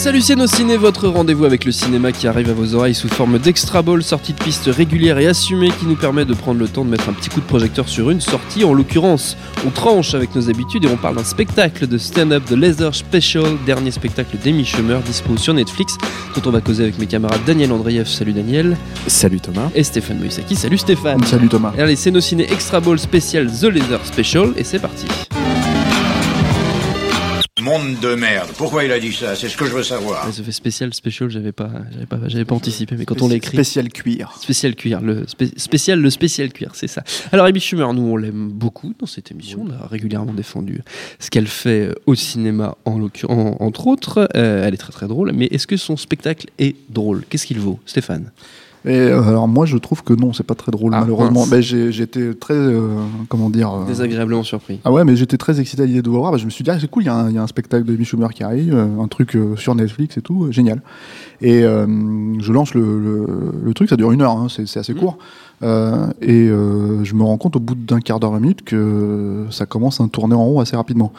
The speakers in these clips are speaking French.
Salut c'est nos ciné, votre rendez-vous avec le cinéma qui arrive à vos oreilles sous forme d'extra ball, sortie de piste régulière et assumée qui nous permet de prendre le temps de mettre un petit coup de projecteur sur une sortie. En l'occurrence, on tranche avec nos habitudes et on parle d'un spectacle de stand-up de Leather Special, dernier spectacle d'Amy Schumer, dispo sur Netflix, dont on va causer avec mes camarades Daniel Andreev, salut Daniel, Salut Thomas. et Stéphane Moïsaki, salut Stéphane. Salut Thomas. Et allez, c'est nos ciné extra ball spécial The Leather Special et c'est parti. Monde de merde. Pourquoi il a dit ça? C'est ce que je veux savoir. Ouais, ça fait spécial special, j'avais pas, j'avais pas, j'avais pas anticipé, mais quand on l'écrit. Spécial cuir. Spécial cuir, le spé- spécial, le spécial cuir, c'est ça. Alors, Amy Schumer, nous, on l'aime beaucoup dans cette émission. On a régulièrement défendu ce qu'elle fait euh, au cinéma, en l'occurrence, entre autres. Euh, elle est très très drôle. Mais est-ce que son spectacle est drôle? Qu'est-ce qu'il vaut, Stéphane? Et euh, alors moi je trouve que non, c'est pas très drôle Ah, malheureusement. mince. Ben, j'ai- j'étais très euh, comment dire. euh, Désagréablement surpris. Ah ouais, mais j'étais très excité à l'idée de voir. Ben, je me suis dit, ah, c'est cool, il y, a un- il y a un spectacle de Amy Schumer qui arrive, euh, un truc euh, sur Netflix et tout, euh, génial. Et euh, je lance le, le, le truc, ça dure une heure, hein, c'est c'est assez Mhm. court. Euh, et euh, je me rends compte au bout d'un quart d'heure, vingt minutes, que ça commence à tourner en rond assez rapidement.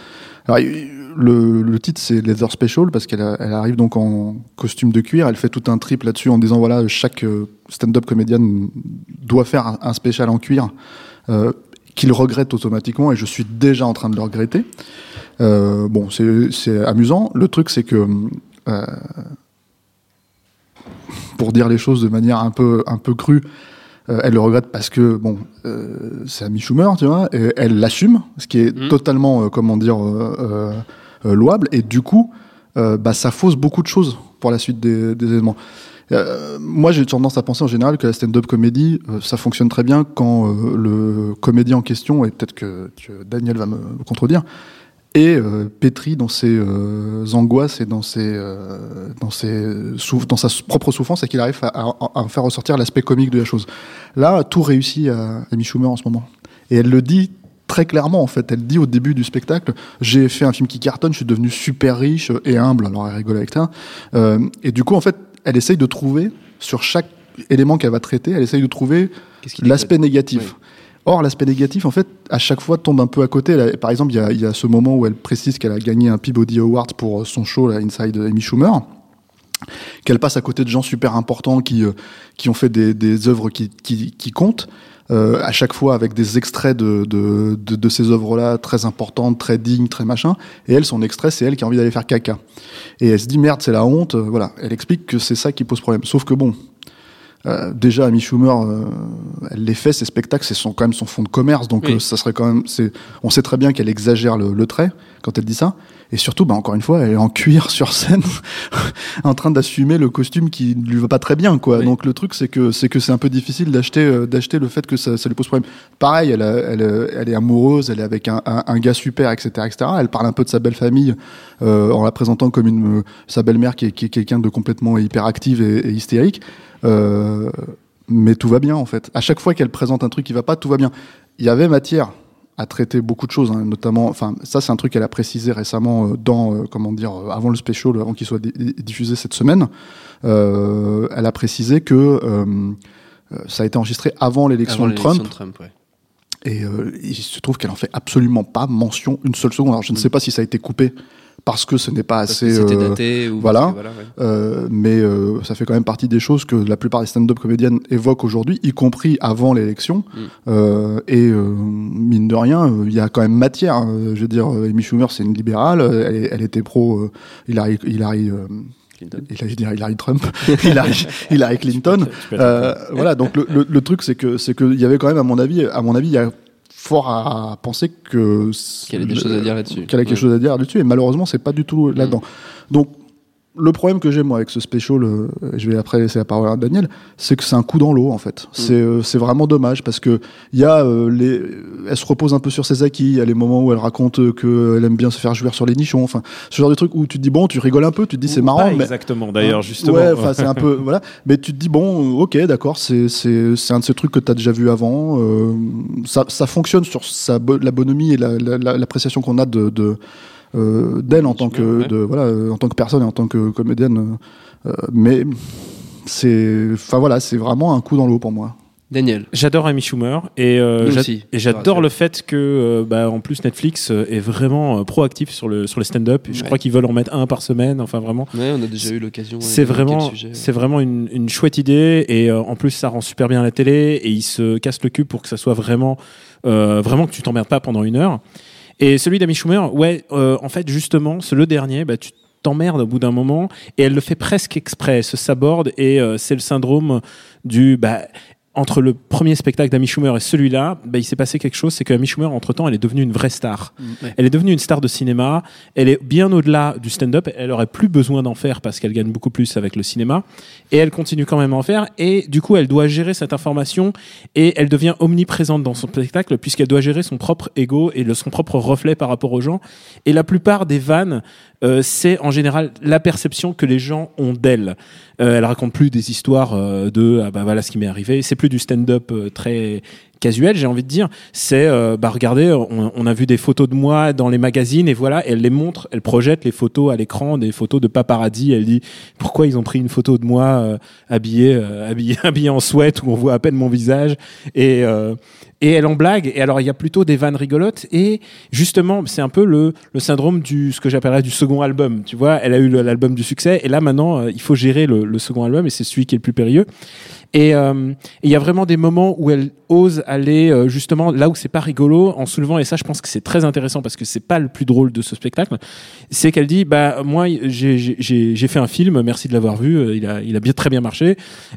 Alors, il- le, le titre c'est Leather Special parce qu'elle elle arrive donc en costume de cuir. Elle fait tout un trip là-dessus en disant voilà chaque euh, stand-up comédienne doit faire un, spécial en cuir euh, qu'il regrette automatiquement et je suis déjà en train de le regretter. Euh, bon, c'est c'est amusant. Le truc c'est que euh, pour dire les choses de manière un peu un peu crue. Euh, elle le regrette parce que bon, euh, c'est Amy Schumer, tu vois, et elle l'assume, ce qui est Mhm. totalement, euh, comment dire, euh, louable. Et du coup, bah, ça fausse beaucoup de choses pour la suite des, des événements. Moi, j'ai tendance à penser en général que la stand-up comédie, ça fonctionne très bien quand le comédien en question, et peut-être que, que Daniel va me contredire, est euh, pétri dans ses euh, angoisses et dans ses, euh, dans, ses dans sa propre souffrance et qu'il arrive à, à- à faire ressortir l'aspect comique de la chose. Là, tout réussit à Amy Schumer en ce moment. Et elle le dit très clairement, en fait. Elle dit au début du spectacle, j'ai fait un film qui cartonne, je suis devenu super riche et humble. Alors elle rigole avec ça. Euh, et du coup, en fait, elle essaye de trouver, sur chaque élément qu'elle va traiter, elle essaye de trouver l'aspect négatif. Or, l'aspect négatif, en fait, à chaque fois tombe un peu à côté. Par exemple, il y y a ce moment où elle précise qu'elle a gagné un Peabody Award pour son show, là, Inside Amy Schumer qu'elle passe à côté de gens super importants qui, euh, qui ont fait des, des œuvres qui, qui, qui comptent, euh, à chaque fois avec des extraits de, de, de, ces œuvres-là très importantes, très dignes, très machin. Et elle, son extrait, c'est elle qui a envie d'aller faire caca. Et elle se dit merde, c'est la honte. euh, Voilà, elle explique que c'est ça qui pose problème. Sauf que bon. Euh, déjà, Amy Schumer, euh, elle les fait, ces spectacles, c'est son, quand même son fond de commerce, donc Oui. euh, ça serait quand même. c'est On sait très bien qu'elle exagère le, le trait quand elle dit ça, et surtout, bah, encore une fois, elle est en cuir sur scène, en train d'assumer le costume qui ne lui va pas très bien, quoi. Oui. Donc le truc, c'est que c'est que c'est un peu difficile d'acheter euh, d'acheter le fait que ça, ça lui pose problème. Pareil, elle, a- elle, elle est amoureuse, elle est avec un, un, un gars super, etc., etc. Elle parle un peu de sa belle famille euh, en la présentant comme une euh, sa belle-mère qui est, qui est quelqu'un de complètement hyperactive et, et hystérique. Mais tout va bien en fait. À chaque fois qu'elle présente un truc qui va pas, tout va bien. Il y avait matière à traiter beaucoup de choses, hein, notamment. Enfin, ça c'est un truc qu'elle a précisé récemment euh, dans, euh, comment dire, euh, avant le special, avant qu'il soit di- di- diffusé cette semaine. Elle a précisé que ça a été enregistré avant l'élection de Trump. l'élection de Trump, ouais. Et il se trouve qu'elle en fait absolument pas mention une seule seconde. Alors je ne sais pas si ça a été coupé parce que ce n'est pas. Parce assez. c'était euh, daté ou voilà. que ouais. euh, mais euh, ça fait quand même partie des choses que la plupart des stand-up comédiennes évoquent aujourd'hui, y compris avant l'élection. Mm. Euh, et euh, mine de rien, il y a quand même matière. hein. je veux dire, Amy Schumer, c'est une libérale. Elle, elle était pro euh, Hillary, Hillary, euh, Clinton. Hillary, je dirais Hillary Trump, Hillary, Hillary Clinton. Euh, voilà, donc le, le, le truc c'est que c'est que il y avait quand même à mon avis, à mon avis, il y a fort à penser que Qu'elle ait des choses à dire là-dessus. qu'elle a quelque Ouais. chose à dire là-dessus et malheureusement c'est pas du tout là-dedans donc le problème que j'ai moi avec ce special, euh, je vais après laisser la parole à Daniel, c'est que c'est un coup dans l'eau en fait. C'est euh, c'est vraiment dommage parce que il y a euh, les, elle se repose un peu sur ses acquis. Il y a les moments où elle raconte qu'elle aime bien se faire jouer sur les nichons. Enfin, ce genre de truc où tu te dis bon, tu rigoles un peu, tu te dis c'est marrant, pas mais exactement d'ailleurs Hein justement. Ouais, enfin c'est un peu voilà, mais tu te dis bon, ok, d'accord, c'est c'est c'est un de ces trucs que tu as déjà vu avant. euh, ça ça fonctionne sur sa bo- la bonhomie et la- la- la- l'appréciation qu'on a de de d'elle en tant que Ouais. de voilà euh, en tant que personne et en tant que comédienne, euh, euh, mais c'est enfin voilà, c'est vraiment un coup dans l'eau pour moi. Daniel. J'adore Amy Schumer et, euh, j'adore le fait que euh, bah, en plus Netflix euh, est vraiment euh, proactif sur le sur les stand-up. Je crois qu'ils veulent en mettre un par semaine. Enfin vraiment. Ouais, on a déjà eu l'occasion. C'est vraiment, c'est vraiment une, une chouette idée et euh, en plus ça rend super bien la télé et il se casse le cul pour que ça soit vraiment, euh, vraiment que tu t'emmerdes pas pendant une heure. Et celui d'Amy Schumer, ouais, euh, en fait justement, c'est le dernier, bah tu t'emmerdes au bout d'un moment et elle le fait presque exprès, elle se saborde et euh, c'est le syndrome du bah entre le premier spectacle d'Amy Schumer et celui-là, bah, il s'est passé quelque chose, c'est que Amy Schumer, entre-temps, elle est devenue une vraie star. Ouais. Elle est devenue une star de cinéma. Elle est bien au-delà du stand-up. Elle aurait plus besoin d'en faire parce qu'elle gagne beaucoup plus avec le cinéma. Et elle continue quand même à en faire. Et du coup, elle doit gérer cette information et elle devient omniprésente dans son spectacle puisqu'elle doit gérer son propre ego et le, son propre reflet par rapport aux gens. Et la plupart des vannes, euh, c'est en général la perception que les gens ont d'elle. Euh, elle raconte plus des histoires euh, de ah bah voilà ce qui m'est arrivé. C'est plus du stand-up euh, très casuel, j'ai envie de dire. C'est bah regardez, on, a vu des photos de moi dans les magazines et voilà, elle les montre, elle projette les photos à l'écran, des photos de paparazzi. Elle dit pourquoi ils ont pris une photo de moi euh, habillé, euh, habillé, habillé en sweat où on voit à peine mon visage? Et et elle en blague. Et alors il y a plutôt des vannes rigolotes et justement c'est un peu le syndrome du ce que j'appellerais du second album. Tu vois, elle a eu l'album du succès et là maintenant euh, il faut gérer le, second album et c'est celui qui est le plus périlleux. Et euh, il y a vraiment des moments où elle ose aller euh, justement là où c'est pas rigolo en soulevant et ça je pense que c'est très intéressant parce que c'est pas le plus drôle de ce spectacle. C'est qu'elle dit bah moi j'ai fait un film, merci de l'avoir vu, il a il a bien très bien marché,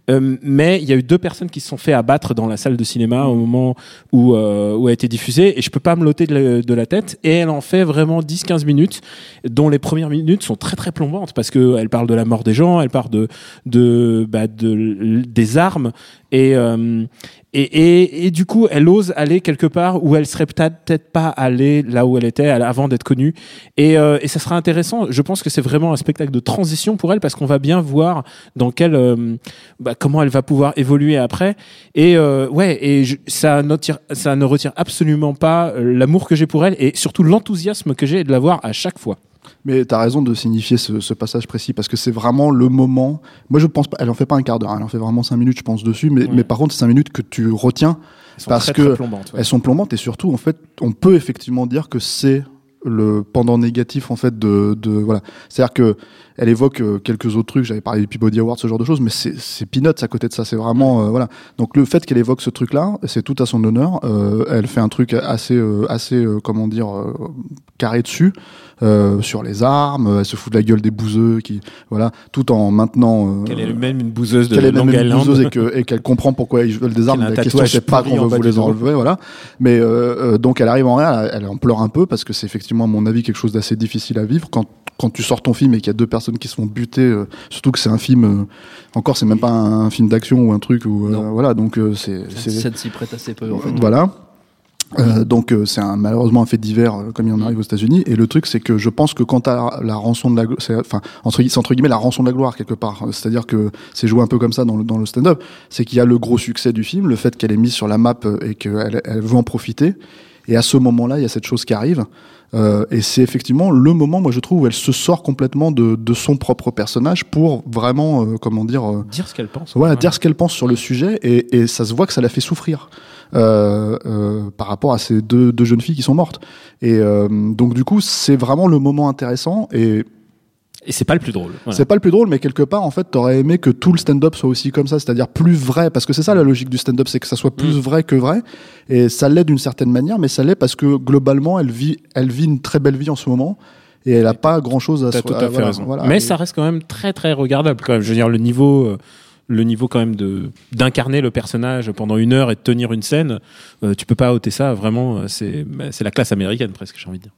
mais il y a eu deux personnes qui se sont fait abattre dans la salle de cinéma au moment où euh, où a été diffusé et je peux pas me loter de la, tête et elle en fait vraiment 10-15 minutes dont les premières minutes sont très très plombantes parce que elle parle de la mort des gens, elle parle de de bah, de des armes et euh, et, et, et du coup, elle ose aller quelque part où elle serait peut-être pas allée là où elle était avant d'être connue. Et, euh, et ça sera intéressant. Je pense que c'est vraiment un spectacle de transition pour elle parce qu'on va bien voir dans quel euh, bah, comment elle va pouvoir évoluer après. Et ouais, et je- ça, n'attire- ça ne retire absolument pas l'amour que j'ai pour elle et surtout l'enthousiasme que j'ai de la voir à chaque fois. Mais tu as raison de signifier ce, ce passage précis parce que c'est vraiment le moment. Moi, je pense pas. Elle en fait pas un quart d'heure. Elle en fait vraiment cinq minutes, je pense dessus. Mais, Ouais. mais par contre, c'est cinq minutes que tu retiens. Elles Parce très, que très plombantes, ouais. Elles sont plombantes et surtout, en fait, on peut effectivement dire que c'est le pendant négatif en fait de, de voilà. C'est-à-dire que elle évoque euh, quelques autres trucs. J'avais parlé du Peabody Award, ce genre de choses, mais c'est c'est peanuts à côté de ça. C'est vraiment euh, voilà. Donc le fait qu'elle évoque ce truc-là, c'est tout à son honneur. Euh, elle fait un truc assez euh, assez euh, comment dire euh, carré dessus. euh, sur les armes, elle se fout de la gueule des bouseux, qui voilà, tout en maintenant euh, Qu'elle est même une bouseuse de qu'elle est même Long une bouseuse et que- et qu'elle comprend pourquoi ils veulent des armes. La question c'est pas qu'on bas vous les enlever, voilà. Mais donc elle arrive en rien, elle, elle en pleure un peu parce que c'est effectivement à mon avis quelque chose d'assez difficile à vivre quand quand tu sors ton film et qu'il y a deux personnes qui se font buter, euh, surtout que c'est un film, euh, encore c'est même pas un, film d'action ou un truc ou Non. voilà, donc euh, c'est Ça s'y prête assez peu en fait. voilà. Euh, donc euh, c'est un, malheureusement un fait divers euh, comme il en arrive aux États-Unis et le truc c'est que je pense que quand t'as la rançon de la enfin entre, entre guillemets la rançon de la gloire quelque part Euh, c'est-à-dire que c'est joué un peu comme ça dans le, dans le stand-up c'est qu'il y a le gros succès du film le fait qu'elle est mise sur la map euh, et qu'elle elle veut en profiter et à ce moment-là il y a cette chose qui arrive euh, et c'est effectivement le moment moi je trouve où elle se sort complètement de, de son propre personnage pour vraiment euh, comment dire euh, Dire ce qu'elle pense. voilà, Ouais. dire ce qu'elle pense sur le sujet et, et ça se voit que ça la fait souffrir euh, euh, par rapport à ces deux, deux jeunes filles qui sont mortes. Et euh, donc du coup, c'est vraiment le moment intéressant et Et c'est pas le plus drôle. Voilà. c'est pas le plus drôle, mais quelque part, en fait, t'aurais aimé que tout le stand-up soit aussi comme ça, c'est-à-dire plus vrai, parce que c'est ça la logique du stand-up, c'est que ça soit plus vrai que vrai, et ça l'est d'une certaine manière, mais ça l'est parce que globalement, elle vit, elle vit une très belle vie en ce moment. Et elle a pas grand chose à T'as se tout à fait voilà, raison. voilà. Mais Et- ça reste quand même très très regardable quand même. Je veux dire le niveau, euh, le niveau quand même de d'incarner le personnage pendant une heure et de tenir une scène, euh, tu peux pas ôter ça. Vraiment, euh, c'est bah, c'est la classe américaine presque, j'ai envie de dire.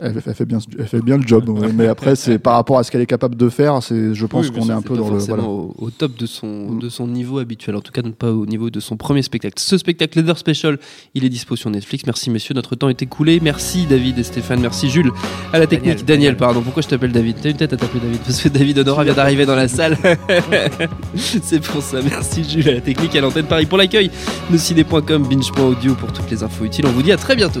Elle, elle fait bien, elle fait bien le job, mais après c'est par rapport à ce qu'elle est capable de faire, c'est, je pense Oui, qu'on est un peu dans le. Voilà. au, au top de son, Mm. de son niveau habituel, en tout cas pas au niveau de son premier spectacle. Ce spectacle Leather Special, il est dispo sur Netflix. Merci messieurs, notre temps est écoulé. Merci David et Stéphane, merci Jules à la technique. Daniel, Daniel. pardon, pourquoi je t'appelle David? T'as une tête à t'appeler David Parce que David Honora vient d'arriver dans la salle. C'est pour ça. Merci Jules à la technique, à l'antenne Paris pour l'accueil. Nociné.com, binge.audio pour toutes les infos utiles. On vous dit à très bientôt.